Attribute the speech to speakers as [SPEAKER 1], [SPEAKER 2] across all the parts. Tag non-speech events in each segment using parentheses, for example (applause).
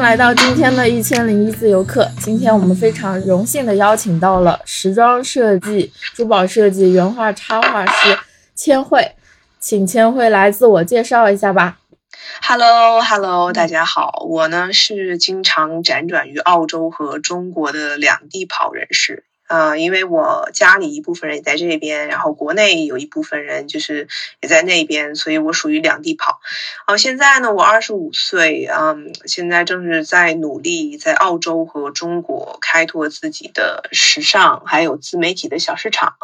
[SPEAKER 1] 来到今天的一千零一自由课。今天我们非常荣幸的邀请到了时装设计、珠宝设计、原画插画师千惠，请千惠来自我介绍一下吧。
[SPEAKER 2] Hello，Hello，大家好，我呢是经常辗转于澳洲和中国的两地跑人士。啊，因为我家里一部分人也在这边，然后国内有一部分人就是也在那边，所以我属于两地跑。啊，现在呢，我二十五岁，嗯，现在正是在努力在澳洲和中国开拓自己的时尚还有自媒体的小市场。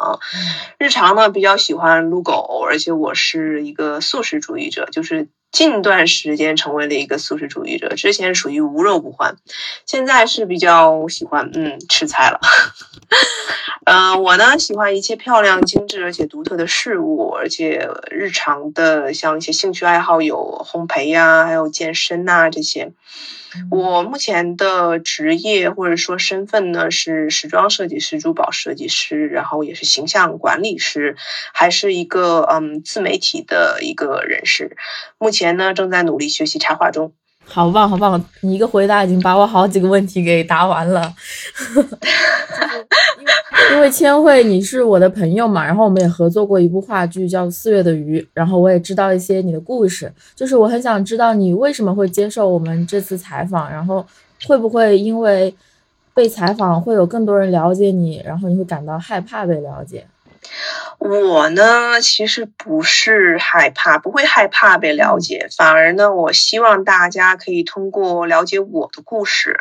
[SPEAKER 2] 日常呢，比较喜欢撸狗，而且我是一个素食主义者，就是。近段时间成为了一个素食主义者，之前属于无肉不欢，现在是比较喜欢嗯吃菜了。嗯，(laughs) 我呢喜欢一切漂亮、精致而且独特的事物，而且日常的像一些兴趣爱好有烘焙呀，还有健身呐这些。我目前的职业或者说身份呢是时装设计师、珠宝设计师，然后也是形象管理师，还是一个嗯自媒体的一个人士。目前呢正在努力学习插画中。
[SPEAKER 1] 好棒，好棒！你一个回答已经把我好几个问题给答完了。(laughs) 因为千惠你是我的朋友嘛，然后我们也合作过一部话剧叫《四月的鱼》，然后我也知道一些你的故事。就是我很想知道你为什么会接受我们这次采访，然后会不会因为被采访会有更多人了解你，然后你会感到害怕被了解。
[SPEAKER 2] 我呢，其实不是害怕，不会害怕被了解，反而呢，我希望大家可以通过了解我的故事，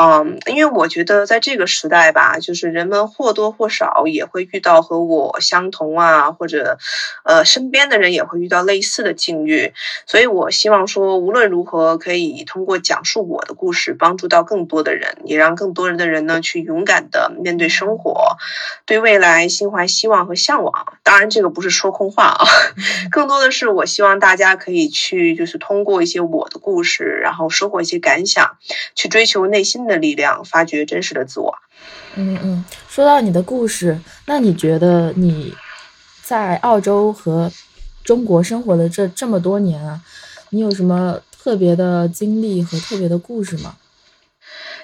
[SPEAKER 2] 嗯，因为我觉得在这个时代吧，就是人们或多或少也会遇到和我相同啊，或者，呃，身边的人也会遇到类似的境遇，所以我希望说，无论如何，可以通过讲述我的故事，帮助到更多的人，也让更多人的人呢，去勇敢的面对生活，对未来心怀希望和向往。当然，这个不是说空话啊，(laughs) 更多的是我希望大家可以去，就是通过一些我的故事，然后收获一些感想，去追求内心的力量，发掘真实的自我。
[SPEAKER 1] 嗯嗯，说到你的故事，那你觉得你在澳洲和中国生活的这这么多年啊，你有什么特别的经历和特别的故事吗？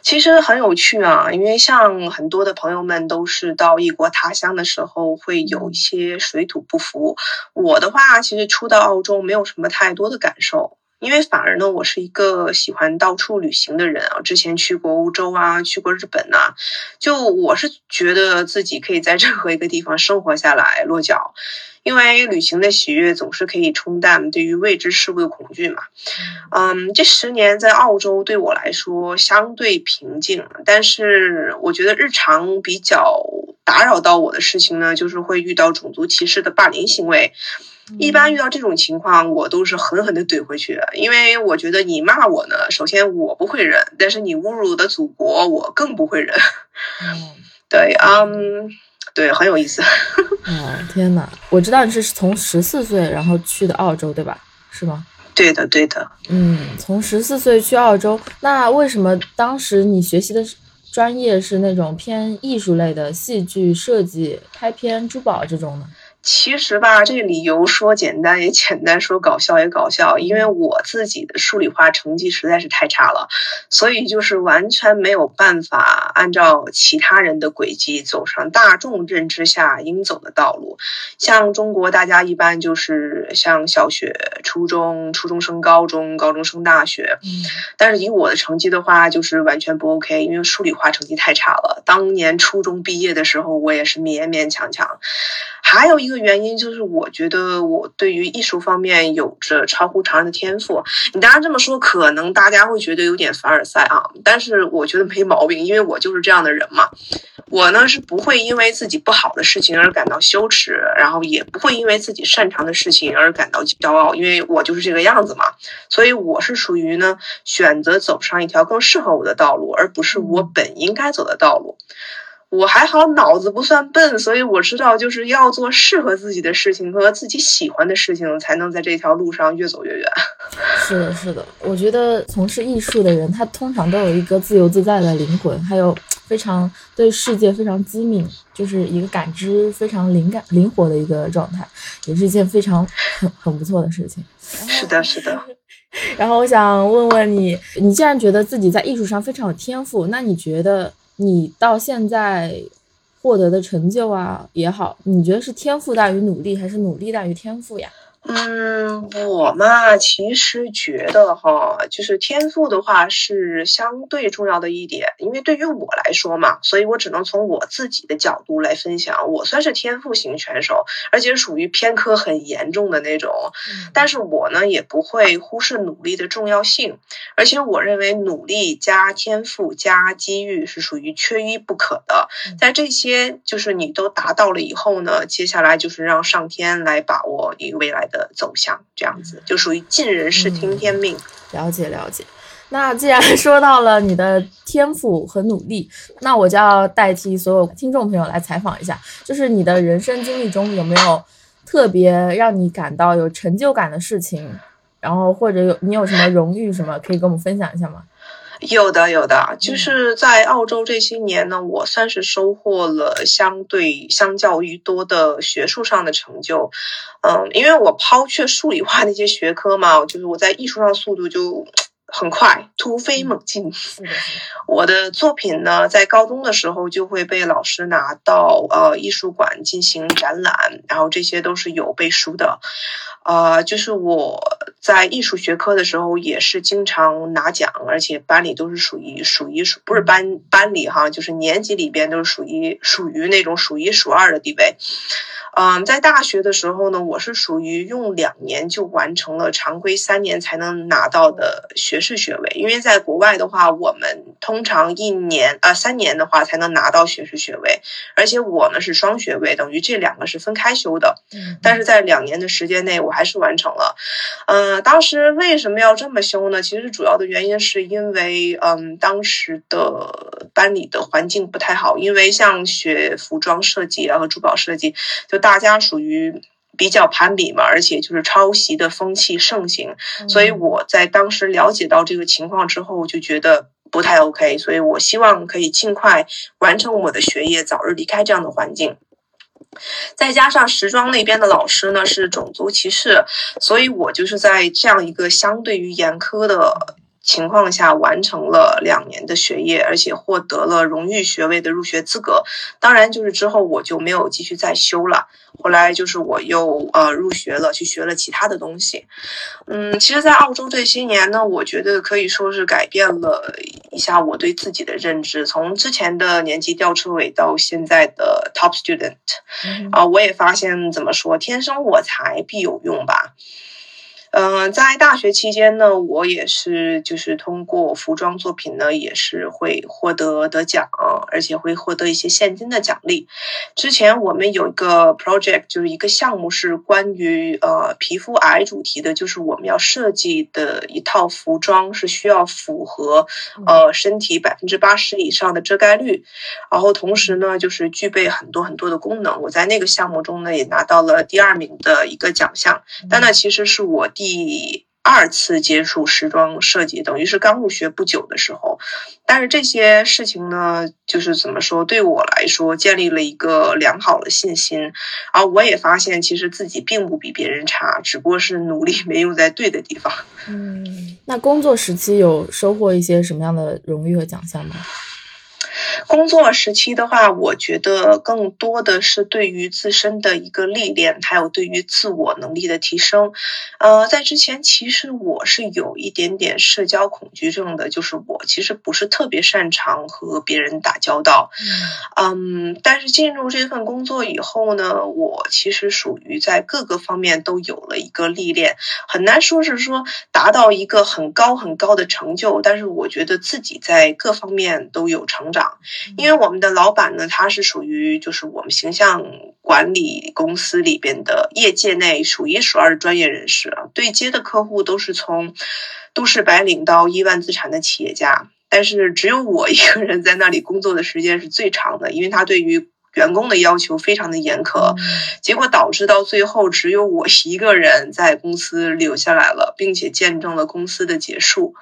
[SPEAKER 2] 其实很有趣啊，因为像很多的朋友们都是到异国他乡的时候会有一些水土不服。我的话，其实初到澳洲没有什么太多的感受，因为反而呢，我是一个喜欢到处旅行的人啊。之前去过欧洲啊，去过日本呐，就我是觉得自己可以在任何一个地方生活下来落脚。因为旅行的喜悦总是可以冲淡对于未知事物的恐惧嘛。嗯，这十年在澳洲对我来说相对平静，但是我觉得日常比较打扰到我的事情呢，就是会遇到种族歧视的霸凌行为。一般遇到这种情况，我都是狠狠的怼回去，因为我觉得你骂我呢，首先我不会忍，但是你侮辱我的祖国，我更不会忍。嗯，对，嗯。对，很有意思。
[SPEAKER 1] 哦，(laughs) 天哪！我知道你是从十四岁然后去的澳洲，对吧？是吗？
[SPEAKER 2] 对的，对的。
[SPEAKER 1] 嗯，从十四岁去澳洲，那为什么当时你学习的专业是那种偏艺术类的，戏剧设计、拍片、珠宝这种呢？
[SPEAKER 2] 其实吧，这个理由说简单也简单，说搞笑也搞笑。因为我自己的数理化成绩实在是太差了，所以就是完全没有办法按照其他人的轨迹走上大众认知下应走的道路。像中国，大家一般就是像小学、初中、初中升高中、高中升大学。嗯。但是以我的成绩的话，就是完全不 OK，因为数理化成绩太差了。当年初中毕业的时候，我也是勉勉强强。还有一个原因就是，我觉得我对于艺术方面有着超乎常人的天赋。你当然这么说，可能大家会觉得有点凡尔赛啊，但是我觉得没毛病，因为我就是这样的人嘛。我呢是不会因为自己不好的事情而感到羞耻，然后也不会因为自己擅长的事情而感到骄傲，因为我就是这个样子嘛。所以我是属于呢选择走上一条更适合我的道路，而不是我本应该走的道路。我还好，脑子不算笨，所以我知道就是要做适合自己的事情和自己喜欢的事情，才能在这条路上越走越远。(laughs)
[SPEAKER 1] 是的，是的，我觉得从事艺术的人，他通常都有一个自由自在的灵魂，还有非常对世界非常机敏，就是一个感知非常灵感灵活的一个状态，也是一件非常很很不错的事情。
[SPEAKER 2] 是的，是的。(laughs)
[SPEAKER 1] 然后我想问问你，你既然觉得自己在艺术上非常有天赋，那你觉得你到现在获得的成就啊也好，你觉得是天赋大于努力，还是努力大于天赋呀？
[SPEAKER 2] 嗯，我嘛，其实觉得哈，就是天赋的话是相对重要的一点，因为对于我来说嘛，所以我只能从我自己的角度来分享。我算是天赋型选手，而且属于偏科很严重的那种。但是我呢，也不会忽视努力的重要性，而且我认为努力加天赋加机遇是属于缺一不可的。在这些就是你都达到了以后呢，接下来就是让上天来把握你未来的。走向这样子就属于尽人事听天命。
[SPEAKER 1] 了解了解。那既然说到了你的天赋和努力，那我就要代替所有听众朋友来采访一下，就是你的人生经历中有没有特别让你感到有成就感的事情，然后或者有你有什么荣誉什么可以跟我们分享一下吗？
[SPEAKER 2] 有的，有的，就是在澳洲这些年呢，我算是收获了相对相较于多的学术上的成就。嗯，因为我抛却数理化那些学科嘛，就是我在艺术上速度就很快，突飞猛进。我的作品呢，在高中的时候就会被老师拿到呃艺术馆进行展览，然后这些都是有背书的。呃，就是我在艺术学科的时候也是经常拿奖，而且班里都是属于数一数，不是班班里哈，就是年级里边都是属于属于那种数一数二的地位。嗯，在大学的时候呢，我是属于用两年就完成了常规三年才能拿到的学士学位。因为在国外的话，我们通常一年啊三年的话才能拿到学士学位，而且我呢是双学位，等于这两个是分开修的。嗯，但是在两年的时间内，我还是完成了。嗯，当时为什么要这么修呢？其实主要的原因是因为，嗯，当时的班里的环境不太好，因为像学服装设计啊和珠宝设计，就。大家属于比较攀比嘛，而且就是抄袭的风气盛行，所以我在当时了解到这个情况之后，就觉得不太 OK，所以我希望可以尽快完成我的学业，早日离开这样的环境。再加上时装那边的老师呢是种族歧视，所以我就是在这样一个相对于严苛的。情况下完成了两年的学业，而且获得了荣誉学位的入学资格。当然，就是之后我就没有继续再修了。后来就是我又呃入学了，去学了其他的东西。嗯，其实，在澳洲这些年呢，我觉得可以说是改变了一下我对自己的认知。从之前的年级吊车尾到现在的 top student，啊，我也发现怎么说，天生我材必有用吧。嗯，在大学期间呢，我也是就是通过服装作品呢，也是会获得得奖，而且会获得一些现金的奖励。之前我们有一个 project，就是一个项目是关于呃皮肤癌主题的，就是我们要设计的一套服装是需要符合呃身体百分之八十以上的遮盖率，然后同时呢就是具备很多很多的功能。我在那个项目中呢也拿到了第二名的一个奖项，但那其实是我。第第二次接触时装设计，等于是刚入学不久的时候，但是这些事情呢，就是怎么说，对我来说建立了一个良好的信心，而我也发现其实自己并不比别人差，只不过是努力没用在对的地方。
[SPEAKER 1] 嗯，那工作时期有收获一些什么样的荣誉和奖项吗？
[SPEAKER 2] 工作时期的话，我觉得更多的是对于自身的一个历练，还有对于自我能力的提升。呃，在之前其实我是有一点点社交恐惧症的，就是我其实不是特别擅长和别人打交道。嗯，但是进入这份工作以后呢，我其实属于在各个方面都有了一个历练，很难说是说达到一个很高很高的成就，但是我觉得自己在各方面都有成长。因为我们的老板呢，他是属于就是我们形象管理公司里边的业界内数一数二的专业人士啊，对接的客户都是从都市白领到亿万资产的企业家，但是只有我一个人在那里工作的时间是最长的，因为他对于员工的要求非常的严苛，结果导致到最后只有我一个人在公司留下来了，并且见证了公司的结束。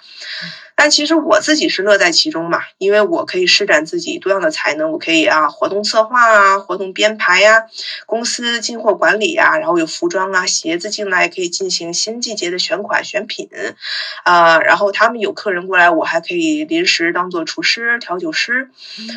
[SPEAKER 2] 但其实我自己是乐在其中嘛，因为我可以施展自己多样的才能，我可以啊活动策划啊，活动编排呀，公司进货管理呀，然后有服装啊鞋子进来可以进行新季节的选款选品，啊，然后他们有客人过来，我还可以临时当做厨师调酒师，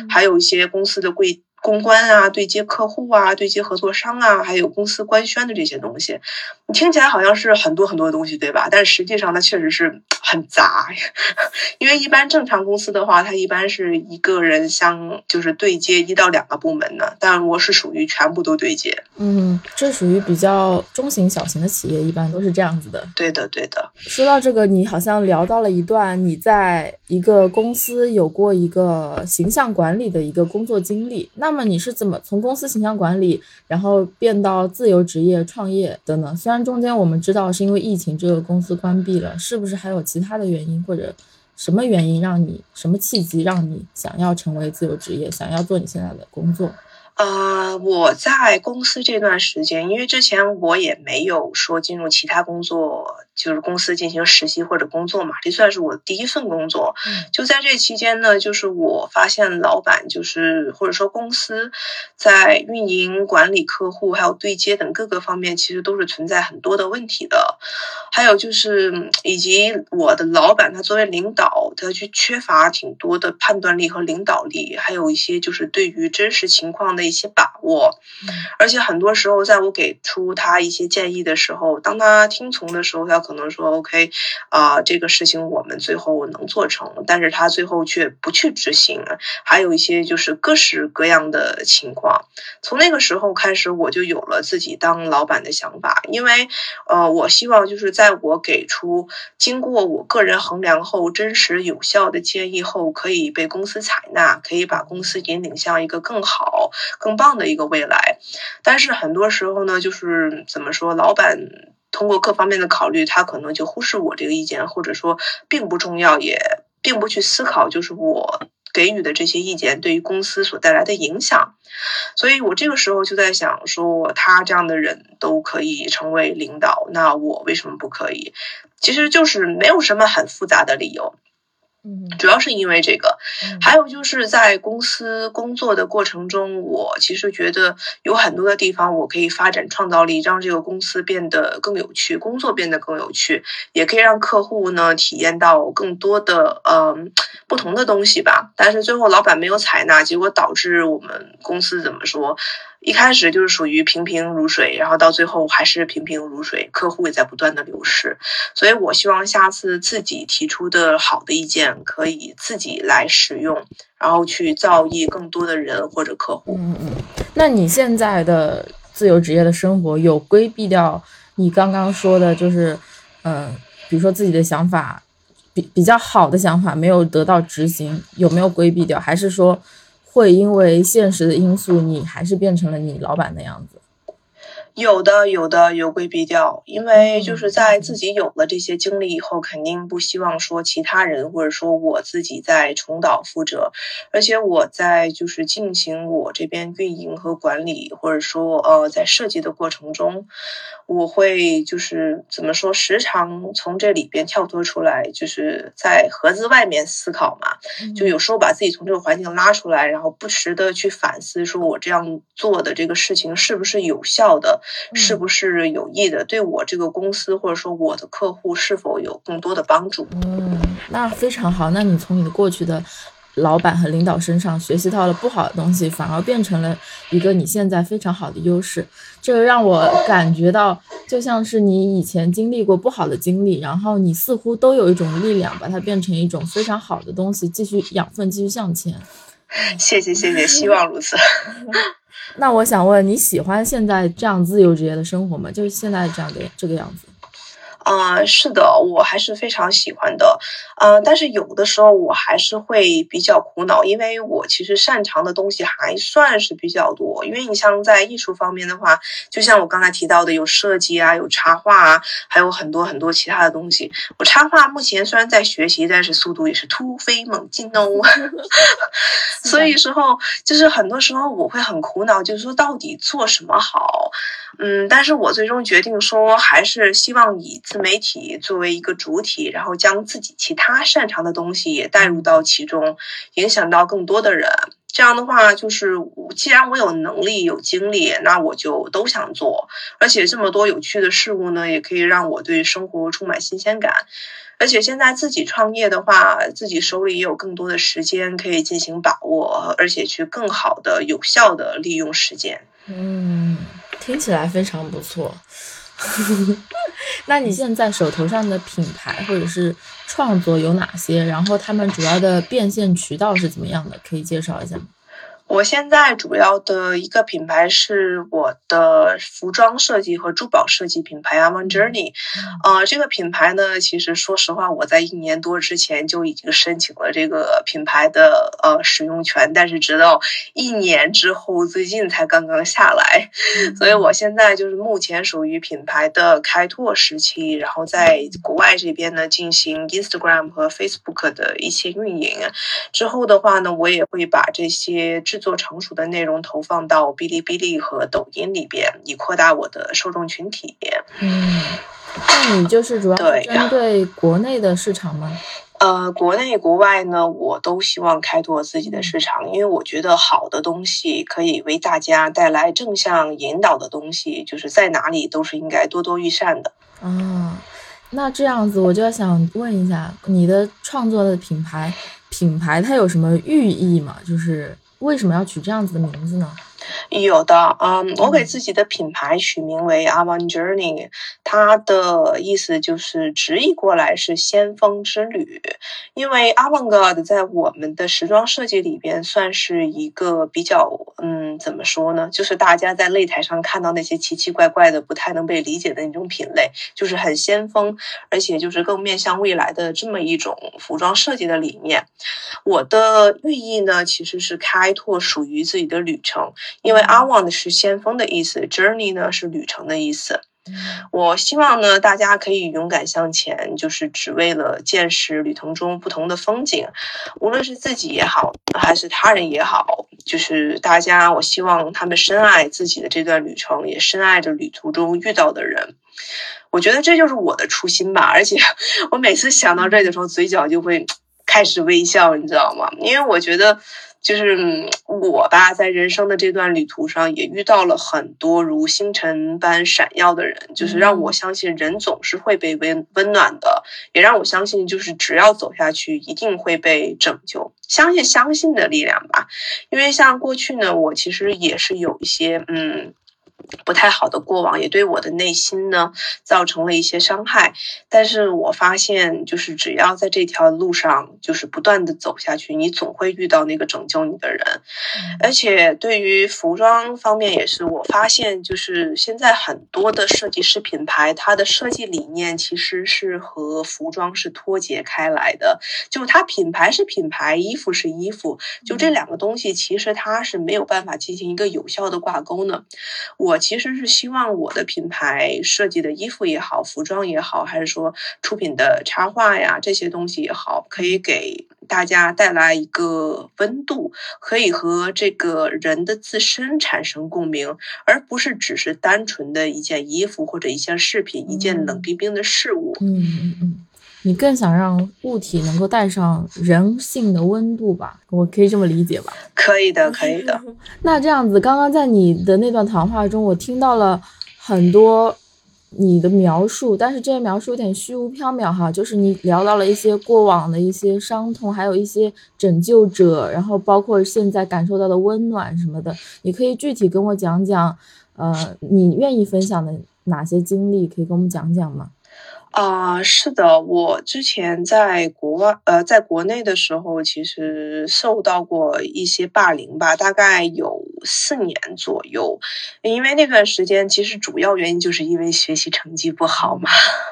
[SPEAKER 2] 还有一些公司的柜。公关啊，对接客户啊，对接合作商啊，还有公司官宣的这些东西，你听起来好像是很多很多的东西，对吧？但实际上它确实是很杂，(laughs) 因为一般正常公司的话，它一般是一个人相就是对接一到两个部门的，但我是属于全部都对接。
[SPEAKER 1] 嗯，这属于比较中型小型的企业，一般都是这样子的。
[SPEAKER 2] 对的，对的。
[SPEAKER 1] 说到这个，你好像聊到了一段你在一个公司有过一个形象管理的一个工作经历，那。那么你是怎么从公司形象管理，然后变到自由职业创业的呢？虽然中间我们知道是因为疫情这个公司关闭了，是不是还有其他的原因或者什么原因让你什么契机让你想要成为自由职业，想要做你现在的工作？
[SPEAKER 2] 呃，我在公司这段时间，因为之前我也没有说进入其他工作，就是公司进行实习或者工作嘛，这算是我第一份工作。就在这期间呢，就是我发现老板就是或者说公司在运营、管理客户还有对接等各个方面，其实都是存在很多的问题的。还有就是，以及我的老板他作为领导，他去缺乏挺多的判断力和领导力，还有一些就是对于真实情况的。一些把握，而且很多时候，在我给出他一些建议的时候，当他听从的时候，他可能说 OK，啊，这个事情我们最后能做成，但是他最后却不去执行。还有一些就是各式各样的情况。从那个时候开始，我就有了自己当老板的想法，因为呃，我希望就是在我给出经过我个人衡量后真实有效的建议后，可以被公司采纳，可以把公司引领向一个更好。更棒的一个未来，但是很多时候呢，就是怎么说，老板通过各方面的考虑，他可能就忽视我这个意见，或者说并不重要，也并不去思考，就是我给予的这些意见对于公司所带来的影响。所以我这个时候就在想，说他这样的人都可以成为领导，那我为什么不可以？其实就是没有什么很复杂的理由。
[SPEAKER 1] 嗯，
[SPEAKER 2] 主要是因为这个，还有就是在公司工作的过程中，我其实觉得有很多的地方我可以发展创造力，让这个公司变得更有趣，工作变得更有趣，也可以让客户呢体验到更多的嗯不同的东西吧。但是最后老板没有采纳，结果导致我们公司怎么说？一开始就是属于平平如水，然后到最后还是平平如水，客户也在不断的流失，所以我希望下次自己提出的好的意见可以自己来使用，然后去造诣更多的人或者客户。
[SPEAKER 1] 嗯嗯，那你现在的自由职业的生活有规避掉你刚刚说的，就是嗯，比如说自己的想法比比较好的想法没有得到执行，有没有规避掉？还是说？会因为现实的因素，你还是变成了你老板的样子。
[SPEAKER 2] 有的，有的有规避掉，因为就是在自己有了这些经历以后，肯定不希望说其他人或者说我自己再重蹈覆辙。而且我在就是进行我这边运营和管理，或者说呃在设计的过程中，我会就是怎么说，时常从这里边跳脱出来，就是在盒子外面思考嘛。就有时候把自己从这个环境拉出来，然后不时的去反思，说我这样做的这个事情是不是有效的。是不是有益的？对我这个公司或者说我的客户是否有更多的帮助？
[SPEAKER 1] 嗯，那非常好。那你从你的过去的老板和领导身上学习到了不好的东西，反而变成了一个你现在非常好的优势。这个让我感觉到，就像是你以前经历过不好的经历，然后你似乎都有一种力量，把它变成一种非常好的东西，继续养分，继续向前。
[SPEAKER 2] 谢谢，谢谢，希望如此。(laughs)
[SPEAKER 1] 那我想问，你喜欢现在这样自由职业的生活吗？就是现在这样的这个样子。
[SPEAKER 2] 啊，是的，我还是非常喜欢的，呃，但是有的时候我还是会比较苦恼，因为我其实擅长的东西还算是比较多。因为你像在艺术方面的话，就像我刚才提到的，有设计啊，有插画啊，还有很多很多其他的东西。我插画目前虽然在学习，但是速度也是突飞猛进哦。(laughs) 所以时候，就是很多时候我会很苦恼，就是说到底做什么好。嗯，但是我最终决定说，还是希望以自媒体作为一个主体，然后将自己其他擅长的东西也带入到其中，影响到更多的人。这样的话，就是既然我有能力、有精力，那我就都想做。而且这么多有趣的事物呢，也可以让我对生活充满新鲜感。而且现在自己创业的话，自己手里也有更多的时间可以进行把握，而且去更好的、有效的利用时间。
[SPEAKER 1] 嗯。听起来非常不错，(laughs) 那你现在手头上的品牌或者是创作有哪些？然后他们主要的变现渠道是怎么样的？可以介绍一下吗？
[SPEAKER 2] 我现在主要的一个品牌是我的服装设计和珠宝设计品牌 Avon Journey，呃，这个品牌呢，其实说实话，我在一年多之前就已经申请了这个品牌的呃使用权，但是直到一年之后，最近才刚刚下来，所以。我现在就是目前属于品牌的开拓时期，然后在国外这边呢进行 Instagram 和 Facebook 的一些运营，之后的话呢，我也会把这些制做成熟的内容投放到哔哩哔哩和抖音里边，以扩大我的受众群体。
[SPEAKER 1] 嗯，那你就是主要针对国内的市场吗？
[SPEAKER 2] 呃，国内国外呢，我都希望开拓自己的市场，因为我觉得好的东西可以为大家带来正向引导的东西，就是在哪里都是应该多多益善的。
[SPEAKER 1] 嗯，那这样子我就要想问一下，你的创作的品牌品牌它有什么寓意吗？就是。为什么要取这样子的名字呢？
[SPEAKER 2] 有的，嗯，我给自己的品牌取名为 Avon Journey，它的意思就是直译过来是先锋之旅。因为 Avantgarde 在我们的时装设计里边算是一个比较，嗯，怎么说呢？就是大家在擂台上看到那些奇奇怪怪的、不太能被理解的那种品类，就是很先锋，而且就是更面向未来的这么一种服装设计的理念。我的寓意呢，其实是开拓属于自己的旅程。因为 I want 是先锋的意思，Journey 呢是旅程的意思。我希望呢，大家可以勇敢向前，就是只为了见识旅途中不同的风景，无论是自己也好，还是他人也好，就是大家，我希望他们深爱自己的这段旅程，也深爱着旅途中遇到的人。我觉得这就是我的初心吧。而且我每次想到这的时候，嘴角就会开始微笑，你知道吗？因为我觉得。就是我吧，在人生的这段旅途上，也遇到了很多如星辰般闪耀的人，就是让我相信人总是会被温温暖的，也让我相信，就是只要走下去，一定会被拯救。相信相信的力量吧，因为像过去呢，我其实也是有一些嗯。不太好的过往也对我的内心呢造成了一些伤害，但是我发现，就是只要在这条路上，就是不断的走下去，你总会遇到那个拯救你的人。而且对于服装方面也是，我发现就是现在很多的设计师品牌，它的设计理念其实是和服装是脱节开来的，就它品牌是品牌，衣服是衣服，就这两个东西其实它是没有办法进行一个有效的挂钩呢。我。其实是希望我的品牌设计的衣服也好，服装也好，还是说出品的插画呀这些东西也好，可以给大家带来一个温度，可以和这个人的自身产生共鸣，而不是只是单纯的一件衣服或者一件饰品，一件冷冰冰的事物。
[SPEAKER 1] 嗯嗯嗯。你更想让物体能够带上人性的温度吧？我可以这么理解吧？
[SPEAKER 2] 可以的，可以的。(laughs)
[SPEAKER 1] 那这样子，刚刚在你的那段谈话中，我听到了很多你的描述，但是这些描述有点虚无缥缈哈。就是你聊到了一些过往的一些伤痛，还有一些拯救者，然后包括现在感受到的温暖什么的。你可以具体跟我讲讲，呃，你愿意分享的哪些经历，可以跟我们讲讲吗？
[SPEAKER 2] 啊，是的，我之前在国外，呃，在国内的时候，其实受到过一些霸凌吧，大概有四年左右，因为那段时间其实主要原因就是因为学习成绩不好嘛，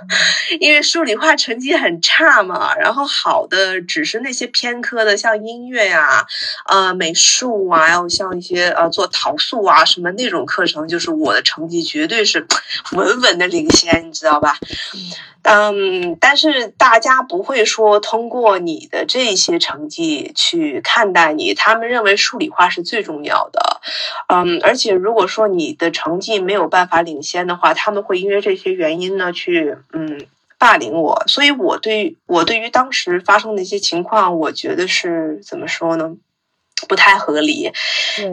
[SPEAKER 2] (laughs) 因为数理化成绩很差嘛，然后好的只是那些偏科的，像音乐呀、呃美术啊，还有像一些呃做陶塑啊什么那种课程，就是我的成绩绝对是 (tsk) 稳稳的领先，你知道吧？嗯，嗯但是大家不会说通过你的这些成绩去看待你，他们认为数理化是最重要的。嗯，而且如果说你的成绩没有办法领先的话，他们会因为这些原因呢去嗯霸凌我。所以我对我对于当时发生的一些情况，我觉得是怎么说呢？不太合理，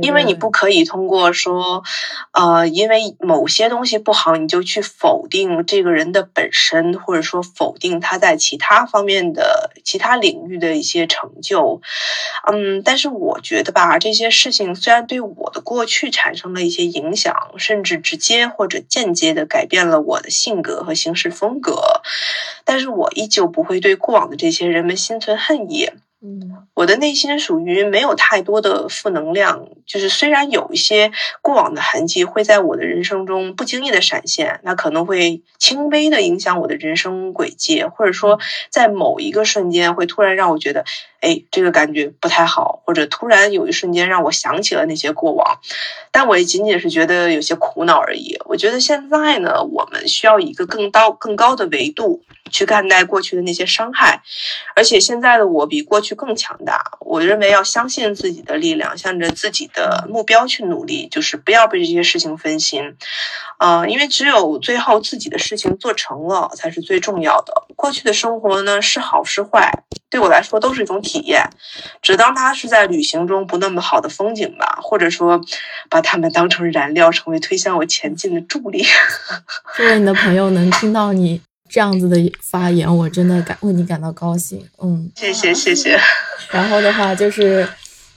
[SPEAKER 2] 因为你不可以通过说，呃，因为某些东西不好，你就去否定这个人的本身，或者说否定他在其他方面的其他领域的一些成就。嗯，但是我觉得吧，这些事情虽然对我的过去产生了一些影响，甚至直接或者间接的改变了我的性格和行事风格，但是我依旧不会对过往的这些人们心存恨意。
[SPEAKER 1] 嗯，
[SPEAKER 2] 我的内心属于没有太多的负能量，就是虽然有一些过往的痕迹会在我的人生中不经意的闪现，那可能会轻微的影响我的人生轨迹，或者说在某一个瞬间会突然让我觉得，哎，这个感觉不太好，或者突然有一瞬间让我想起了那些过往，但我也仅仅是觉得有些苦恼而已。我觉得现在呢，我们需要一个更高、更高的维度去看待过去的那些伤害，而且现在的我比过去。更强大，我认为要相信自己的力量，向着自己的目标去努力，就是不要被这些事情分心，呃，因为只有最后自己的事情做成了，才是最重要的。过去的生活呢，是好是坏，对我来说都是一种体验，只当它是在旅行中不那么好的风景吧，或者说把它们当成燃料，成为推向我前进的助力。(laughs)
[SPEAKER 1] 作为你的朋友，能听到你。这样子的发言，我真的感为你感到高兴。嗯，
[SPEAKER 2] 谢谢谢谢。
[SPEAKER 1] 然后的话就是，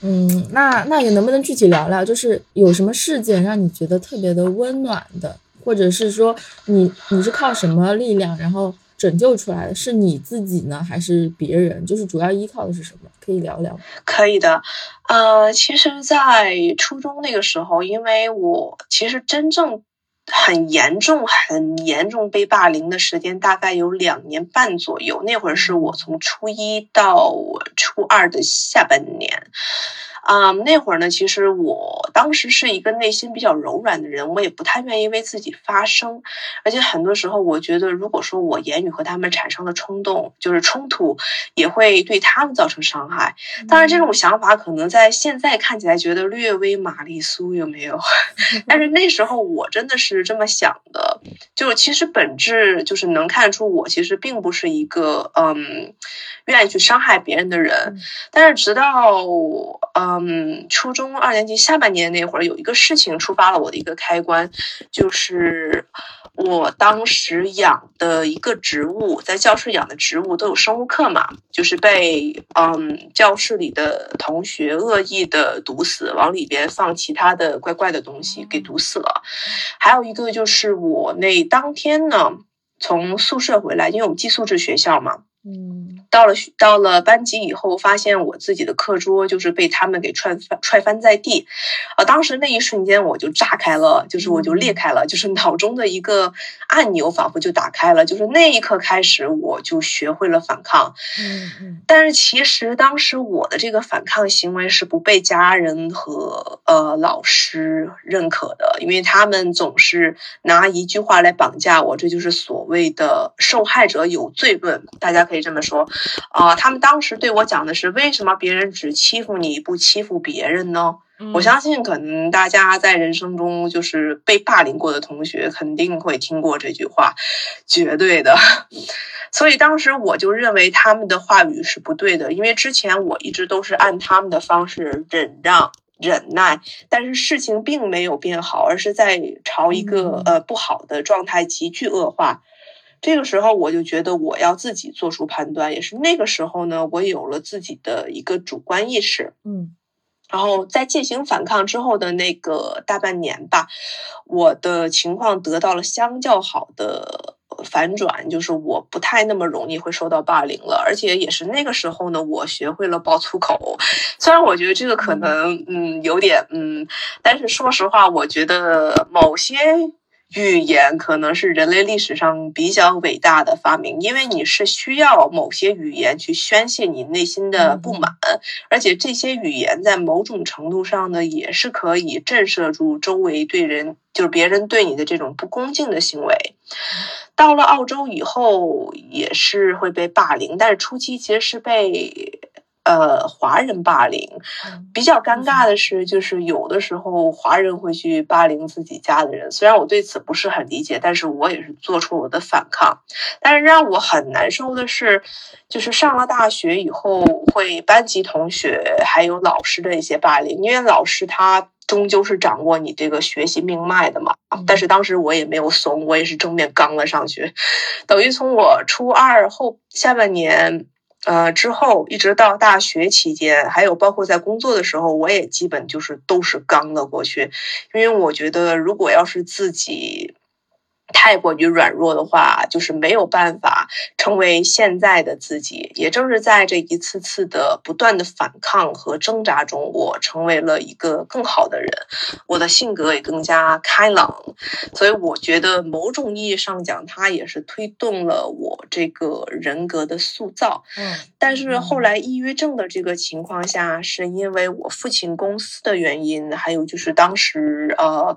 [SPEAKER 1] 嗯，那那也能不能具体聊聊，就是有什么事件让你觉得特别的温暖的，或者是说你你是靠什么力量然后拯救出来的？是你自己呢，还是别人？就是主要依靠的是什么？可以聊聊。
[SPEAKER 2] 可以的。呃，其实，在初中那个时候，因为我其实真正。很严重、很严重被霸凌的时间大概有两年半左右，那会儿是我从初一到初二的下半年。啊，那会儿呢，其实我当时是一个内心比较柔软的人，我也不太愿意为自己发声，而且很多时候我觉得，如果说我言语和他们产生了冲动，就是冲突，也会对他们造成伤害。当然，这种想法可能在现在看起来觉得略微玛丽苏，有没有？(laughs) 但是那时候我真的是这么想的，就其实本质就是能看出我其实并不是一个嗯。愿意去伤害别人的人，但是直到嗯初中二年级下半年那会儿，有一个事情触发了我的一个开关，就是我当时养的一个植物，在教室养的植物都有生物课嘛，就是被嗯教室里的同学恶意的毒死，往里边放其他的怪怪的东西给毒死了。还有一个就是我那当天呢，从宿舍回来，因为我们寄宿制学校嘛。
[SPEAKER 1] 嗯，
[SPEAKER 2] 到了到了班级以后，发现我自己的课桌就是被他们给踹翻踹翻在地，呃，当时那一瞬间我就炸开了，就是我就裂开了，就是脑中的一个按钮仿佛就打开了，就是那一刻开始我就学会了反抗。
[SPEAKER 1] 嗯嗯，
[SPEAKER 2] 但是其实当时我的这个反抗行为是不被家人和呃老师认可的，因为他们总是拿一句话来绑架我，这就是所谓的受害者有罪论，大家。可以这么说，啊，他们当时对我讲的是为什么别人只欺负你不欺负别人呢？我相信，可能大家在人生中就是被霸凌过的同学，肯定会听过这句话，绝对的。(laughs) 所以当时我就认为他们的话语是不对的，因为之前我一直都是按他们的方式忍让、忍耐，但是事情并没有变好，而是在朝一个呃不好的状态急剧恶化。这个时候，我就觉得我要自己做出判断。也是那个时候呢，我有了自己的一个主观意识。
[SPEAKER 1] 嗯，
[SPEAKER 2] 然后在进行反抗之后的那个大半年吧，我的情况得到了相较好的反转，就是我不太那么容易会受到霸凌了，而且也是那个时候呢，我学会了爆粗口。虽然我觉得这个可能嗯有点嗯，但是说实话，我觉得某些。语言可能是人类历史上比较伟大的发明，因为你是需要某些语言去宣泄你内心的不满，而且这些语言在某种程度上呢，也是可以震慑住周围对人，就是别人对你的这种不恭敬的行为。到了澳洲以后，也是会被霸凌，但是初期其实是被。呃，华人霸凌比较尴尬的是，就是有的时候华人会去霸凌自己家的人。虽然我对此不是很理解，但是我也是做出我的反抗。但是让我很难受的是，就是上了大学以后，会班级同学还有老师的一些霸凌，因为老师他终究是掌握你这个学习命脉的嘛。但是当时我也没有怂，我也是正面刚了上去，等于从我初二后下半年。呃，之后一直到大学期间，还有包括在工作的时候，我也基本就是都是刚的过去，因为我觉得如果要是自己。太过于软弱的话，就是没有办法成为现在的自己。也正是在这一次次的不断的反抗和挣扎中，我成为了一个更好的人，我的性格也更加开朗。所以我觉得，某种意义上讲，它也是推动了我这个人格的塑造。
[SPEAKER 1] 嗯，
[SPEAKER 2] 但是后来抑郁症的这个情况下，是因为我父亲公司的原因，还有就是当时呃。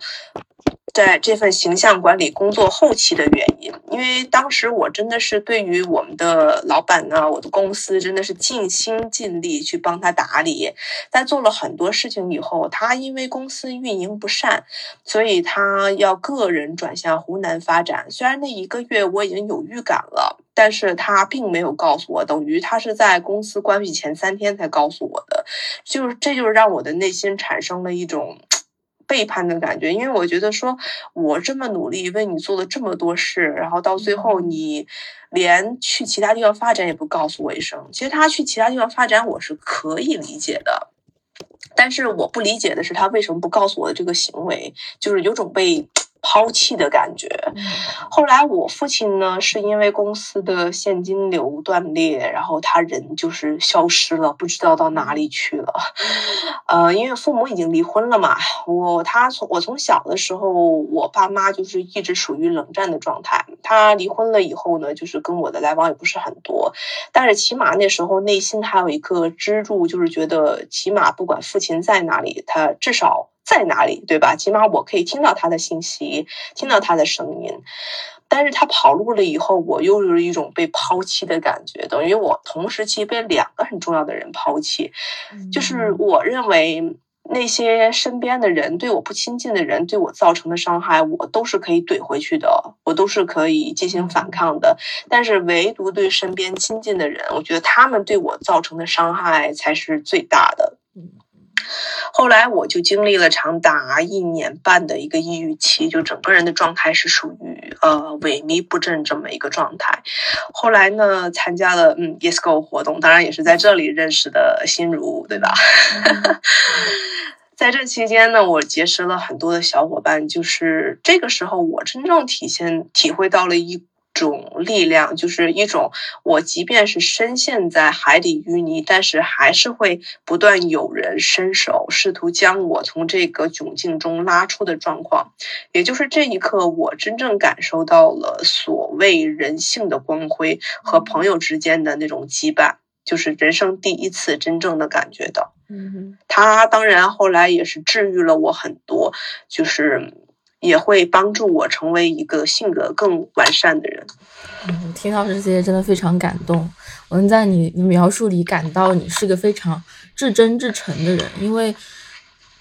[SPEAKER 2] 在这份形象管理工作后期的原因，因为当时我真的是对于我们的老板呢，我的公司真的是尽心尽力去帮他打理。在做了很多事情以后，他因为公司运营不善，所以他要个人转向湖南发展。虽然那一个月我已经有预感了，但是他并没有告诉我，等于他是在公司关闭前三天才告诉我的。就是这就是让我的内心产生了一种。背叛的感觉，因为我觉得说，我这么努力为你做了这么多事，然后到最后你连去其他地方发展也不告诉我一声。其实他去其他地方发展，我是可以理解的，但是我不理解的是他为什么不告诉我的这个行为，就是有种被。抛弃的感觉。后来我父亲呢，是因为公司的现金流断裂，然后他人就是消失了，不知道到哪里去了。呃，因为父母已经离婚了嘛，我他从我从小的时候，我爸妈就是一直属于冷战的状态。他离婚了以后呢，就是跟我的来往也不是很多，但是起码那时候内心还有一个支柱，就是觉得起码不管父亲在哪里，他至少。在哪里，对吧？起码我可以听到他的信息，听到他的声音。但是他跑路了以后，我又有一种被抛弃的感觉，等于我同时期被两个很重要的人抛弃。就是我认为那些身边的人对我不亲近的人对我造成的伤害，我都是可以怼回去的，我都是可以进行反抗的。但是唯独对身边亲近的人，我觉得他们对我造成的伤害才是最大的。后来我就经历了长达一年半的一个抑郁期，就整个人的状态是属于呃萎靡不振这么一个状态。后来呢，参加了嗯 Yes Go 活动，当然也是在这里认识的心如，对吧？(laughs) 在这期间呢，我结识了很多的小伙伴，就是这个时候我真正体现体会到了一。种力量就是一种，我即便是深陷在海底淤泥，但是还是会不断有人伸手，试图将我从这个窘境中拉出的状况。也就是这一刻，我真正感受到了所谓人性的光辉和朋友之间的那种羁绊，就是人生第一次真正的感觉到。
[SPEAKER 1] 嗯，
[SPEAKER 2] 他当然后来也是治愈了我很多，就是。也会帮助我成为一个性格更完善的人。
[SPEAKER 1] 嗯，听到这些真的非常感动。我能在你的描述里感到你是个非常至真至诚的人，因为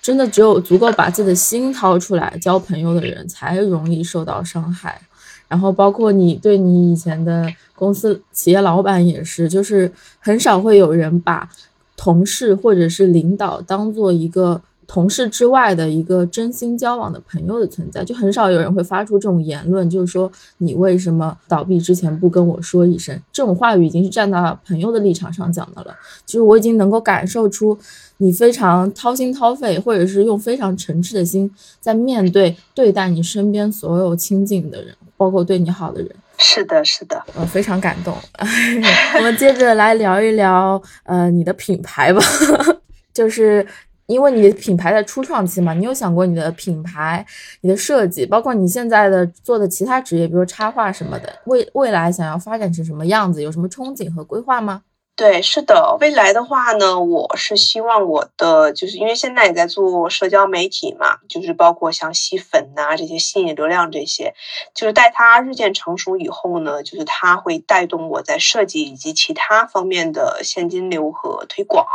[SPEAKER 1] 真的只有足够把自己的心掏出来交朋友的人，才容易受到伤害。然后包括你对你以前的公司企业老板也是，就是很少会有人把同事或者是领导当做一个。同事之外的一个真心交往的朋友的存在，就很少有人会发出这种言论，就是说你为什么倒闭之前不跟我说一声？这种话语已经是站到朋友的立场上讲的了。就是我已经能够感受出你非常掏心掏肺，或者是用非常诚挚的心在面对对待你身边所有亲近的人，包括对你好的人。
[SPEAKER 2] 是的，是的，
[SPEAKER 1] 呃，非常感动。(laughs) 我们接着来聊一聊，呃，你的品牌吧，(laughs) 就是。因为你的品牌在初创期嘛，你有想过你的品牌、你的设计，包括你现在的做的其他职业，比如插画什么的，未未来想要发展成什么样子，有什么憧憬和规划吗？
[SPEAKER 2] 对，是的，未来的话呢，我是希望我的，就是因为现在也在做社交媒体嘛，就是包括像吸粉呐这些吸引流量这些，就是待它日渐成熟以后呢，就是它会带动我在设计以及其他方面的现金流和推广，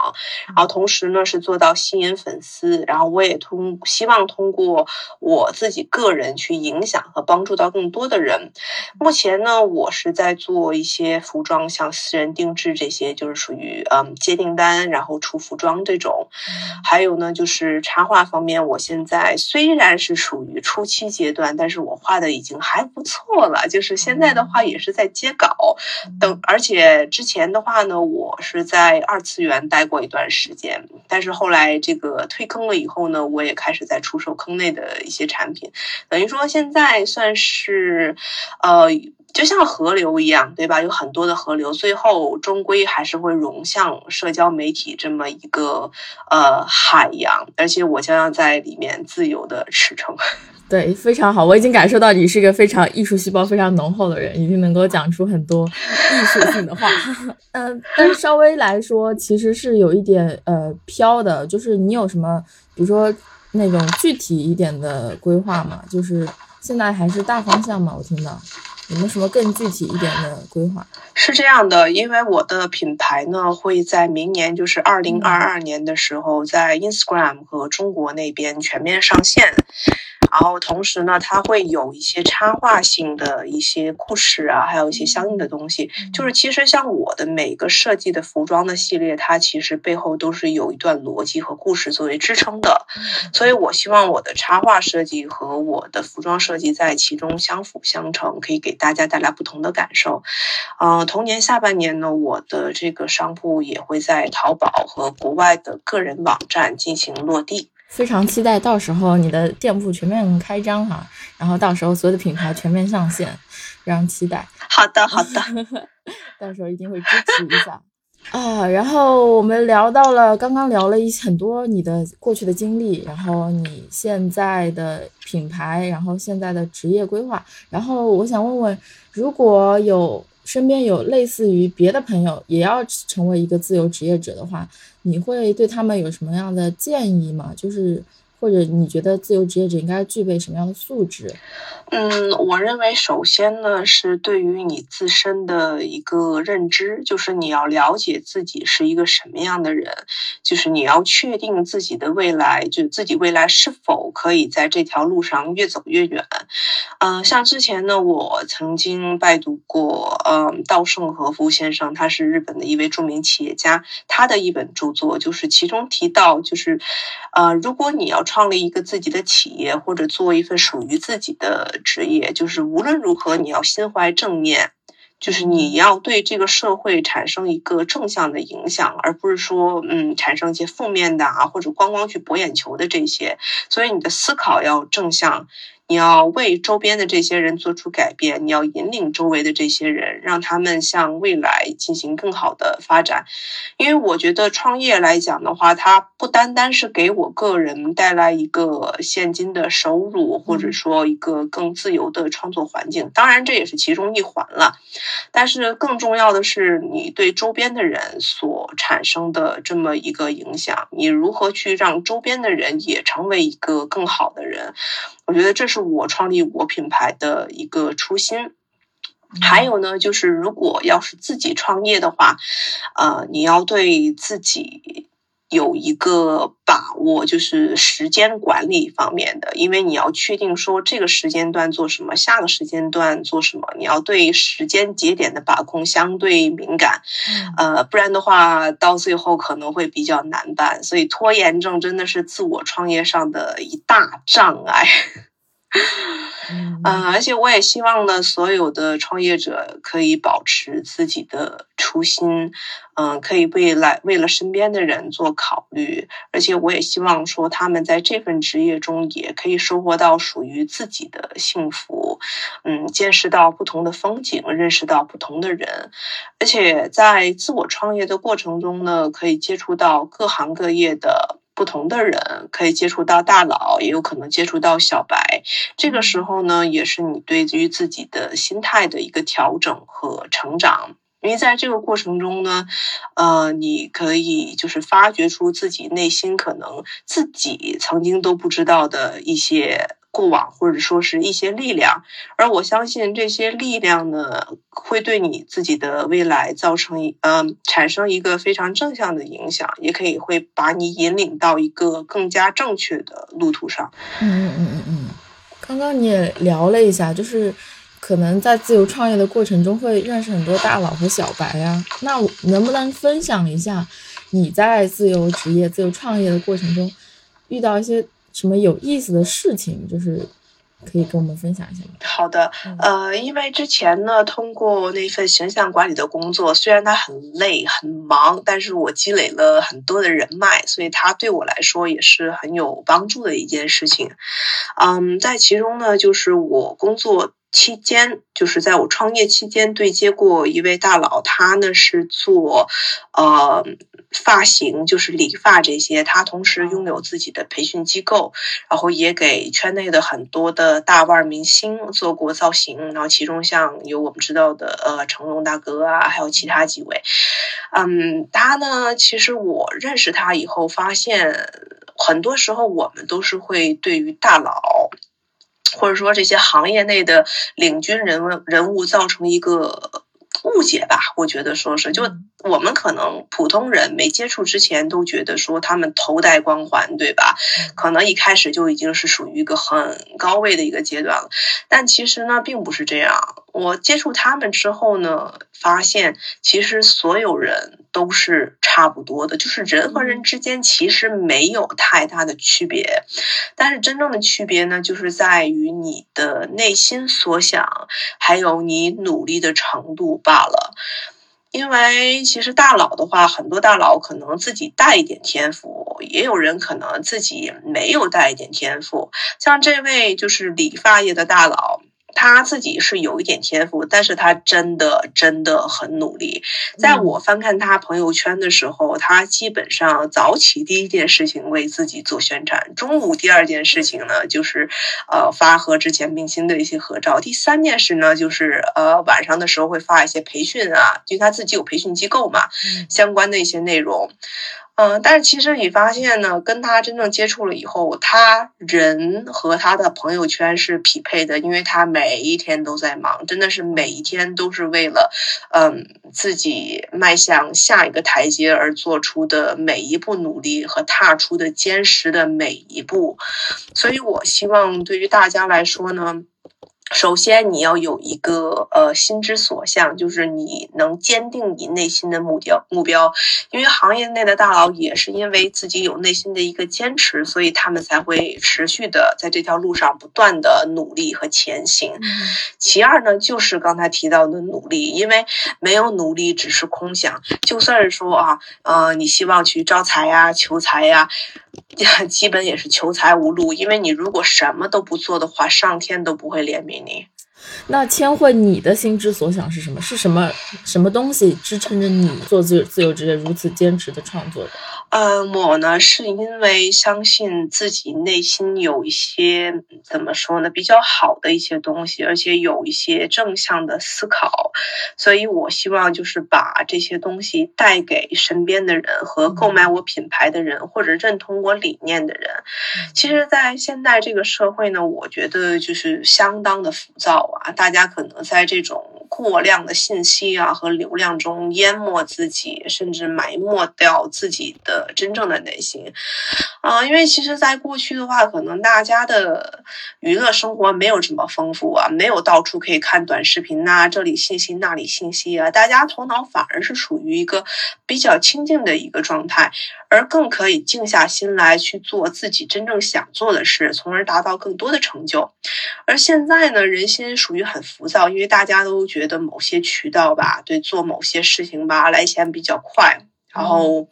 [SPEAKER 2] 然后同时呢是做到吸引粉丝，然后我也通希望通过我自己个人去影响和帮助到更多的人。目前呢，我是在做一些服装，像私人定制这些。就是属于嗯接订单，然后出服装这种，还有呢就是插画方面，我现在虽然是属于初期阶段，但是我画的已经还不错了。就是现在的话也是在接稿，等而且之前的话呢，我是在二次元待过一段时间，但是后来这个退坑了以后呢，我也开始在出售坑内的一些产品，等于说现在算是呃。就像河流一样，对吧？有很多的河流，最后终归还是会融向社交媒体这么一个呃海洋，而且我将要在里面自由的驰骋。(laughs)
[SPEAKER 1] 对，非常好，我已经感受到你是一个非常艺术细胞非常浓厚的人，已经能够讲出很多 (laughs) 艺术性的话。嗯，(laughs) 但是稍微来说，其实是有一点呃飘的，就是你有什么，比如说那种具体一点的规划吗？就是现在还是大方向吗？我听到。有没有什么更具体一点的规划？
[SPEAKER 2] 是这样的，因为我的品牌呢会在明年，就是二零二二年的时候，在 Instagram 和中国那边全面上线。然后同时呢，它会有一些插画性的一些故事啊，还有一些相应的东西。就是其实像我的每个设计的服装的系列，它其实背后都是有一段逻辑和故事作为支撑的。所以我希望我的插画设计和我的服装设计在其中相辅相成，可以给大家带来不同的感受。嗯，同年下半年呢，我的这个商铺也会在淘宝和国外的个人网站进行落地。
[SPEAKER 1] 非常期待到时候你的店铺全面开张哈，然后到时候所有的品牌全面上线，非常期待。
[SPEAKER 2] 好的，好的，(laughs)
[SPEAKER 1] 到时候一定会支持一下啊。然后我们聊到了，刚刚聊了一很多你的过去的经历，然后你现在的品牌，然后现在的职业规划。然后我想问问，如果有身边有类似于别的朋友也要成为一个自由职业者的话。你会对他们有什么样的建议吗？就是。或者你觉得自由职业者应该具备什么样的素质？
[SPEAKER 2] 嗯，我认为首先呢是对于你自身的一个认知，就是你要了解自己是一个什么样的人，就是你要确定自己的未来，就自己未来是否可以在这条路上越走越远。嗯，像之前呢，我曾经拜读过，嗯，稻盛和夫先生，他是日本的一位著名企业家，他的一本著作就是其中提到，就是，呃，如果你要创立一个自己的企业，或者做一份属于自己的职业，就是无论如何，你要心怀正念，就是你要对这个社会产生一个正向的影响，而不是说，嗯，产生一些负面的啊，或者光光去博眼球的这些。所以你的思考要正向。你要为周边的这些人做出改变，你要引领周围的这些人，让他们向未来进行更好的发展。因为我觉得创业来讲的话，它不单单是给我个人带来一个现金的收入，或者说一个更自由的创作环境，当然这也是其中一环了。但是更重要的是，你对周边的人所产生的这么一个影响，你如何去让周边的人也成为一个更好的人？我觉得这是我创立我品牌的一个初心。还有呢，就是如果要是自己创业的话，呃，你要对自己有一个把握，就是时间管理方面的，因为你要确定说这个时间段做什么，下个时间段做什么，你要对时间节点的把控相对敏感，呃，不然的话到最后可能会比较难办。所以拖延症真的是自我创业上的一大障碍。
[SPEAKER 1] 嗯，
[SPEAKER 2] 而且我也希望呢，所有的创业者可以保持自己的初心，嗯，可以未来为了身边的人做考虑，而且我也希望说，他们在这份职业中也可以收获到属于自己的幸福，嗯，见识到不同的风景，认识到不同的人，而且在自我创业的过程中呢，可以接触到各行各业的。不同的人可以接触到大佬，也有可能接触到小白。这个时候呢，也是你对于自己的心态的一个调整和成长。因为在这个过程中呢，呃，你可以就是发掘出自己内心可能自己曾经都不知道的一些。过往或者说是一些力量，而我相信这些力量呢，会对你自己的未来造成一嗯产生一个非常正向的影响，也可以会把你引领到一个更加正确的路途上。
[SPEAKER 1] 嗯嗯嗯嗯嗯，刚刚你也聊了一下，就是可能在自由创业的过程中会认识很多大佬和小白呀，那能不能分享一下你在自由职业、自由创业的过程中遇到一些？什么有意思的事情，就是可以跟我们分享一下吗？
[SPEAKER 2] 好的，呃，因为之前呢，通过那份形象管理的工作，虽然它很累很忙，但是我积累了很多的人脉，所以它对我来说也是很有帮助的一件事情。嗯，在其中呢，就是我工作。期间就是在我创业期间对接过一位大佬，他呢是做呃发型，就是理发这些。他同时拥有自己的培训机构，然后也给圈内的很多的大腕明星做过造型。然后其中像有我们知道的呃成龙大哥啊，还有其他几位。嗯，他呢，其实我认识他以后发现，很多时候我们都是会对于大佬。或者说这些行业内的领军人物人物造成一个误解吧，我觉得说是就我们可能普通人没接触之前都觉得说他们头戴光环，对吧？可能一开始就已经是属于一个很高位的一个阶段了，但其实呢并不是这样。我接触他们之后呢，发现其实所有人都是差不多的，就是人和人之间其实没有太大的区别，但是真正的区别呢，就是在于你的内心所想，还有你努力的程度罢了。因为其实大佬的话，很多大佬可能自己带一点天赋，也有人可能自己没有带一点天赋，像这位就是理发业的大佬。他自己是有一点天赋，但是他真的真的很努力。在我翻看他朋友圈的时候，他基本上早起第一件事情为自己做宣传，中午第二件事情呢就是呃发和之前明星的一些合照，第三件事呢就是呃晚上的时候会发一些培训啊，因为他自己有培训机构嘛，相关的一些内容。嗯，但是其实你发现呢，跟他真正接触了以后，他人和他的朋友圈是匹配的，因为他每一天都在忙，真的是每一天都是为了，嗯，自己迈向下一个台阶而做出的每一步努力和踏出的坚实的每一步，所以我希望对于大家来说呢。首先，你要有一个呃心之所向，就是你能坚定你内心的目标目标。因为行业内的大佬也是因为自己有内心的一个坚持，所以他们才会持续的在这条路上不断的努力和前行。其二呢，就是刚才提到的努力，因为没有努力只是空想。就算是说啊，呃，你希望去招财呀、求财呀。(laughs) 基本也是求财无路，因为你如果什么都不做的话，上天都不会怜悯你。
[SPEAKER 1] 那千惠，你的心之所想是什么？是什么什么东西支撑着你做自由自由职业如此坚持的创作的？
[SPEAKER 2] 呃，我呢是因为相信自己内心有一些怎么说呢，比较好的一些东西，而且有一些正向的思考，所以我希望就是把这些东西带给身边的人和购买我品牌的人，或者认同我理念的人。其实，在现在这个社会呢，我觉得就是相当的浮躁啊，大家可能在这种。过量的信息啊和流量中淹没自己，甚至埋没掉自己的真正的内心。啊，因为其实，在过去的话，可能大家的娱乐生活没有这么丰富啊，没有到处可以看短视频呐，这里信息那里信息啊，大家头脑反而是属于一个比较清静的一个状态，而更可以静下心来去做自己真正想做的事，从而达到更多的成就。而现在呢，人心属于很浮躁，因为大家都觉得某些渠道吧，对做某些事情吧来钱比较快，然后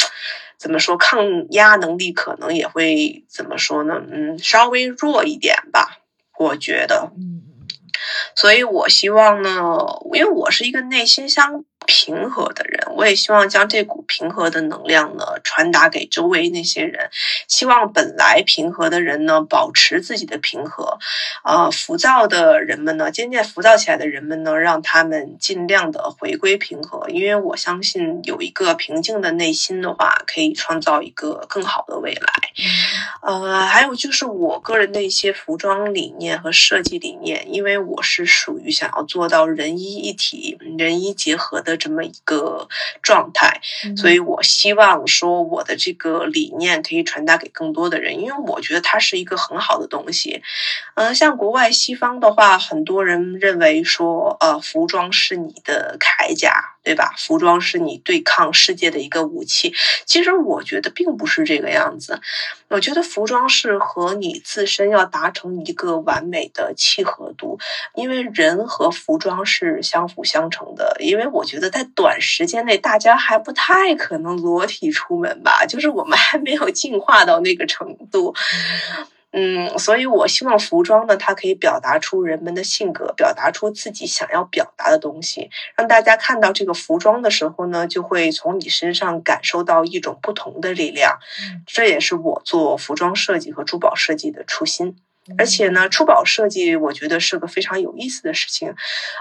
[SPEAKER 2] 怎么说抗压能力可能也会怎么说呢？嗯，稍微弱一点吧，我觉得。
[SPEAKER 1] 嗯，
[SPEAKER 2] 所以我希望呢，因为我是一个内心相。平和的人，我也希望将这股平和的能量呢传达给周围那些人。希望本来平和的人呢保持自己的平和，呃，浮躁的人们呢，渐渐浮躁起来的人们呢，让他们尽量的回归平和。因为我相信，有一个平静的内心的话，可以创造一个更好的未来。呃，还有就是我个人的一些服装理念和设计理念，因为我是属于想要做到人衣一体、人衣结合的。这么一个状态，所以我希望说我的这个理念可以传达给更多的人，因为我觉得它是一个很好的东西。嗯，像国外西方的话，很多人认为说，呃，服装是你的铠甲。对吧？服装是你对抗世界的一个武器。其实我觉得并不是这个样子。我觉得服装是和你自身要达成一个完美的契合度，因为人和服装是相辅相成的。因为我觉得在短时间内，大家还不太可能裸体出门吧，就是我们还没有进化到那个程度。嗯，所以我希望服装呢，它可以表达出人们的性格，表达出自己想要表达的东西，让大家看到这个服装的时候呢，就会从你身上感受到一种不同的力量。这也是我做服装设计和珠宝设计的初心。而且呢，珠宝设计我觉得是个非常有意思的事情。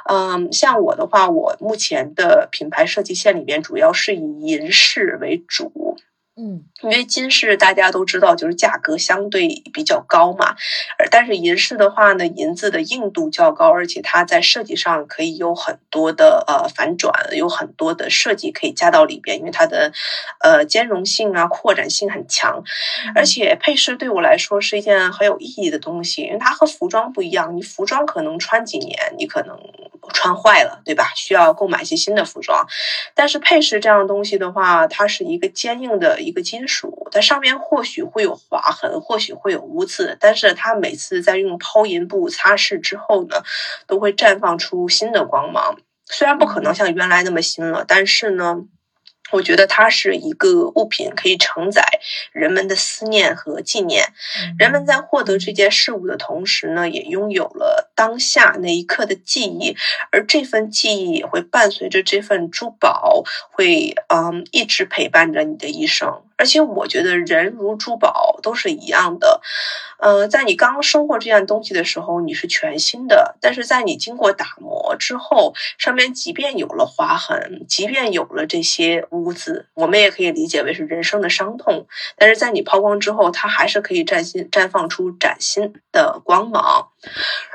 [SPEAKER 2] 嗯，像我的话，我目前的品牌设计线里面主要是以银饰为主。
[SPEAKER 1] 嗯，
[SPEAKER 2] 因为金饰大家都知道，就是价格相对比较高嘛，而但是银饰的话呢，银子的硬度较高，而且它在设计上可以有很多的呃反转，有很多的设计可以加到里边，因为它的呃兼容性啊、扩展性很强，而且配饰对我来说是一件很有意义的东西，因为它和服装不一样，你服装可能穿几年，你可能穿坏了，对吧？需要购买一些新的服装，但是配饰这样东西的话，它是一个坚硬的。一个金属，它上面或许会有划痕，或许会有污渍，但是它每次在用抛银布擦拭之后呢，都会绽放出新的光芒。虽然不可能像原来那么新了，但是呢。我觉得它是一个物品，可以承载人们的思念和纪念。人们在获得这件事物的同时呢，也拥有了当下那一刻的记忆，而这份记忆也会伴随着这份珠宝，会嗯一直陪伴着你的一生。而且我觉得人如珠宝都是一样的，呃，在你刚收获这件东西的时候，你是全新的；但是在你经过打磨之后，上面即便有了划痕，即便有了这些污渍，我们也可以理解为是人生的伤痛。但是在你抛光之后，它还是可以崭新绽放出崭新的光芒。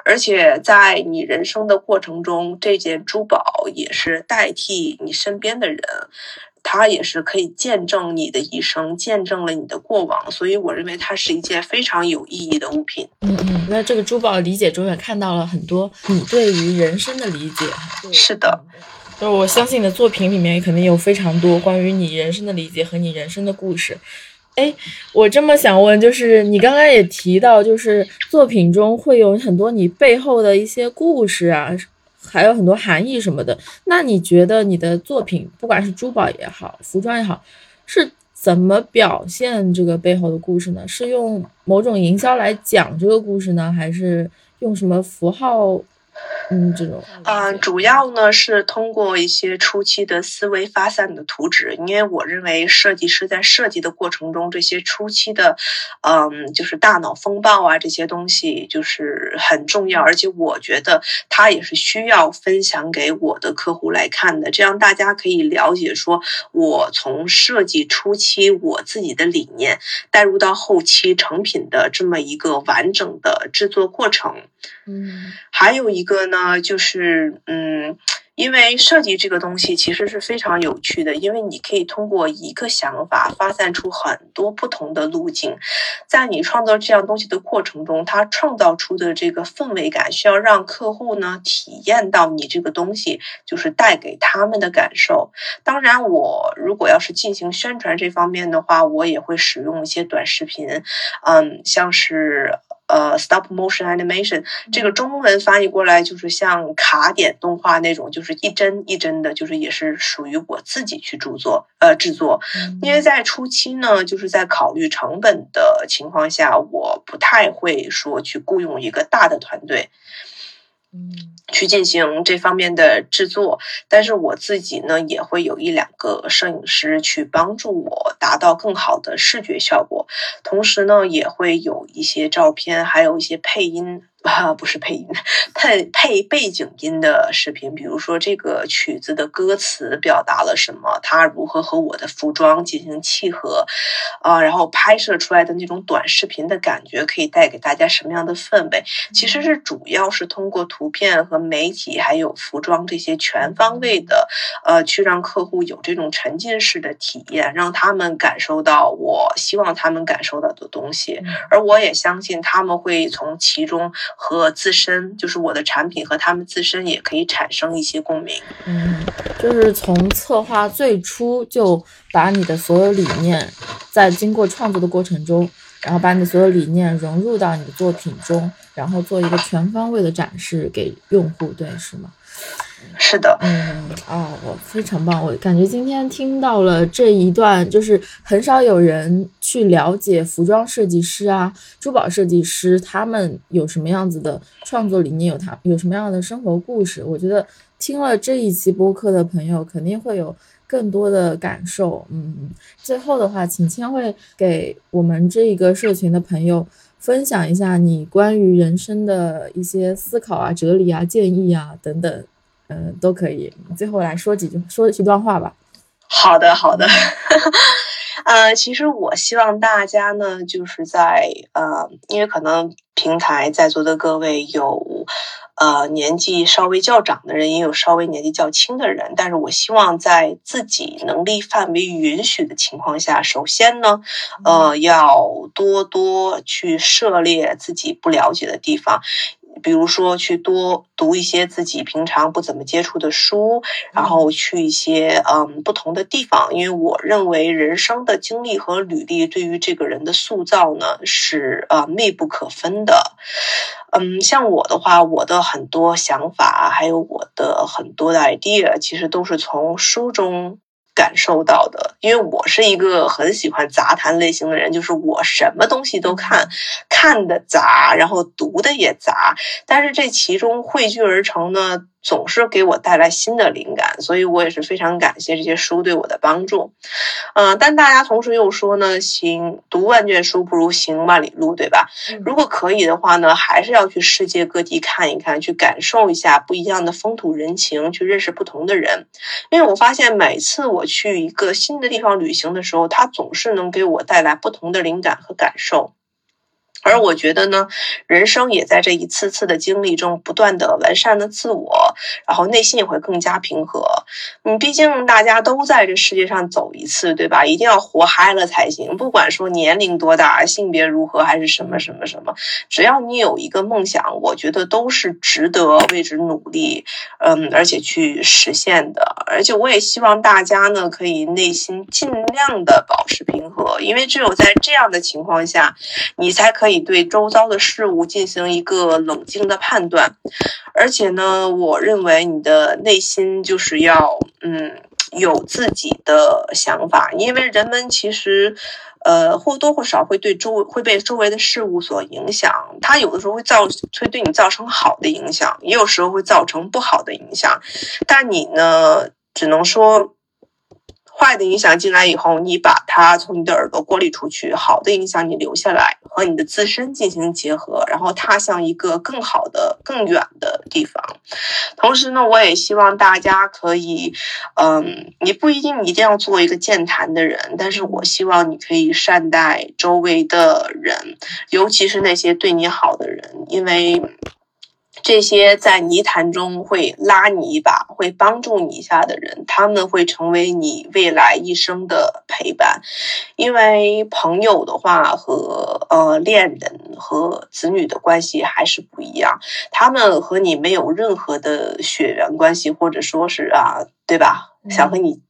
[SPEAKER 2] 而且在你人生的过程中，这件珠宝也是代替你身边的人。它也是可以见证你的一生，见证了你的过往，所以我认为它是一件非常有意义的物品。
[SPEAKER 1] 嗯嗯，那这个珠宝理解中也看到了很多你对于人生的理解。
[SPEAKER 2] 是的，
[SPEAKER 1] 就是我相信你的作品里面肯定有非常多关于你人生的理解和你人生的故事。哎，我这么想问，就是你刚刚也提到，就是作品中会有很多你背后的一些故事啊。还有很多含义什么的，那你觉得你的作品，不管是珠宝也好，服装也好，是怎么表现这个背后的故事呢？是用某种营销来讲这个故事呢，还是用什么符号？嗯，这种
[SPEAKER 2] 嗯，主要呢是通过一些初期的思维发散的图纸，因为我认为设计师在设计的过程中，这些初期的，嗯，就是大脑风暴啊，这些东西就是很重要，而且我觉得它也是需要分享给我的客户来看的，这样大家可以了解说，我从设计初期我自己的理念带入到后期成品的这么一个完整的制作过程。
[SPEAKER 1] 嗯，
[SPEAKER 2] 还有一个呢，就是嗯，因为设计这个东西其实是非常有趣的，因为你可以通过一个想法发散出很多不同的路径，在你创造这样东西的过程中，它创造出的这个氛围感，需要让客户呢体验到你这个东西就是带给他们的感受。当然，我如果要是进行宣传这方面的话，我也会使用一些短视频，嗯，像是。呃，stop motion animation 这个中文翻译过来就是像卡点动画那种，就是一帧一帧的，就是也是属于我自己去著作呃制作。因为在初期呢，就是在考虑成本的情况下，我不太会说去雇佣一个大的团队。
[SPEAKER 1] 嗯，
[SPEAKER 2] 去进行这方面的制作，但是我自己呢也会有一两个摄影师去帮助我达到更好的视觉效果，同时呢也会有一些照片，还有一些配音。啊，不是配音，配配背景音的视频，比如说这个曲子的歌词表达了什么，它如何和我的服装进行契合，啊，然后拍摄出来的那种短视频的感觉可以带给大家什么样的氛围？其实是主要是通过图片和媒体，还有服装这些全方位的，呃，去让客户有这种沉浸式的体验，让他们感受到我希望他们感受到的东西，而我也相信他们会从其中。和自身，就是我的产品和他们自身也可以产生一些共鸣。
[SPEAKER 1] 嗯，就是从策划最初就把你的所有理念，在经过创作的过程中，然后把你所有理念融入到你的作品中，然后做一个全方位的展示给用户，对，是吗？
[SPEAKER 2] 是的，
[SPEAKER 1] 嗯，哦，我非常棒，我感觉今天听到了这一段，就是很少有人去了解服装设计师啊、珠宝设计师他们有什么样子的创作理念，有他有什么样的生活故事。我觉得听了这一期播客的朋友肯定会有更多的感受。嗯，最后的话，请千惠给我们这一个社群的朋友分享一下你关于人生的一些思考啊、哲理啊、建议啊等等。嗯，都可以。最后来说几句，说几段话吧。
[SPEAKER 2] 好的，好的。(laughs) 呃，其实我希望大家呢，就是在呃，因为可能平台在座的各位有呃年纪稍微较长的人，也有稍微年纪较轻的人，但是我希望在自己能力范围允许的情况下，首先呢，呃，要多多去涉猎自己不了解的地方。比如说，去多读一些自己平常不怎么接触的书，然后去一些嗯不同的地方，因为我认为人生的经历和履历对于这个人的塑造呢是呃密不可分的。嗯，像我的话，我的很多想法还有我的很多的 idea，其实都是从书中。感受到的，因为我是一个很喜欢杂谈类型的人，就是我什么东西都看，看的杂，然后读的也杂，但是这其中汇聚而成呢。总是给我带来新的灵感，所以我也是非常感谢这些书对我的帮助。嗯，但大家同时又说呢，行读万卷书不如行万里路，对吧？如果可以的话呢，还是要去世界各地看一看，去感受一下不一样的风土人情，去认识不同的人。因为我发现每次我去一个新的地方旅行的时候，它总是能给我带来不同的灵感和感受。而我觉得呢，人生也在这一次次的经历中不断的完善了自我，然后内心也会更加平和。嗯，毕竟大家都在这世界上走一次，对吧？一定要活嗨了才行。不管说年龄多大，性别如何，还是什么什么什么，只要你有一个梦想，我觉得都是值得为之努力，嗯，而且去实现的。而且我也希望大家呢，可以内心尽量的保持平和，因为只有在这样的情况下，你才可以。对周遭的事物进行一个冷静的判断，而且呢，我认为你的内心就是要嗯有自己的想法，因为人们其实呃或多或少会对周围会被周围的事物所影响，它有的时候会造会对你造成好的影响，也有时候会造成不好的影响，但你呢，只能说。坏的影响进来以后，你把它从你的耳朵过滤出去；好的影响你留下来，和你的自身进行结合，然后踏向一个更好的、更远的地方。同时呢，我也希望大家可以，嗯，你不一定一定要做一个健谈的人，但是我希望你可以善待周围的人，尤其是那些对你好的人，因为。这些在泥潭中会拉你一把、会帮助你一下的人，他们会成为你未来一生的陪伴。因为朋友的话和呃恋人和子女的关系还是不一样，他们和你没有任何的血缘关系，或者说是啊，对吧？想和你。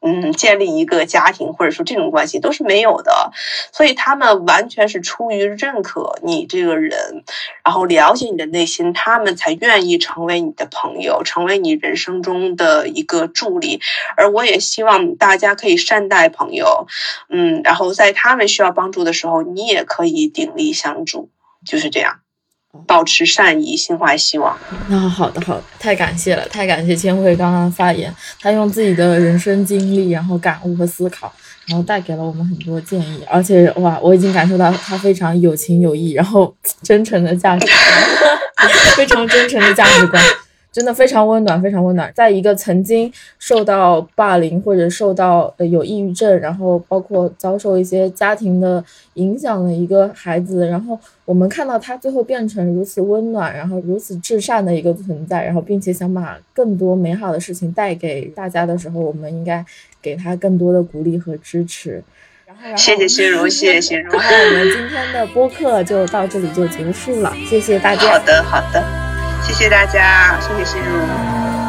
[SPEAKER 2] 嗯，建立一个家庭或者说这种关系都是没有的，所以他们完全是出于认可你这个人，然后了解你的内心，他们才愿意成为你的朋友，成为你人生中的一个助力。而我也希望大家可以善待朋友，嗯，然后在他们需要帮助的时候，你也可以鼎力相助，就是这样。保持善意，心怀希望。
[SPEAKER 1] 那好的，好的，太感谢了，太感谢千惠刚刚发言，他用自己的人生经历，然后感悟和思考，然后带给了我们很多建议。而且哇，我已经感受到他非常有情有义，然后真诚的价值观，(laughs) 非常真诚的价值观。真的非常温暖，非常温暖。在一个曾经受到霸凌或者受到呃有抑郁症，然后包括遭受一些家庭的影响的一个孩子，然后我们看到他最后变成如此温暖，然后如此至善的一个存在，然后并且想把更多美好的事情带给大家的时候，我们应该给他更多的鼓励和支持。然后，
[SPEAKER 2] 谢谢心如，谢谢心如。
[SPEAKER 1] 然后我们今天的播客就到这里就结束了，谢谢大家。
[SPEAKER 2] 好的，好的。谢谢大家，谢谢心如。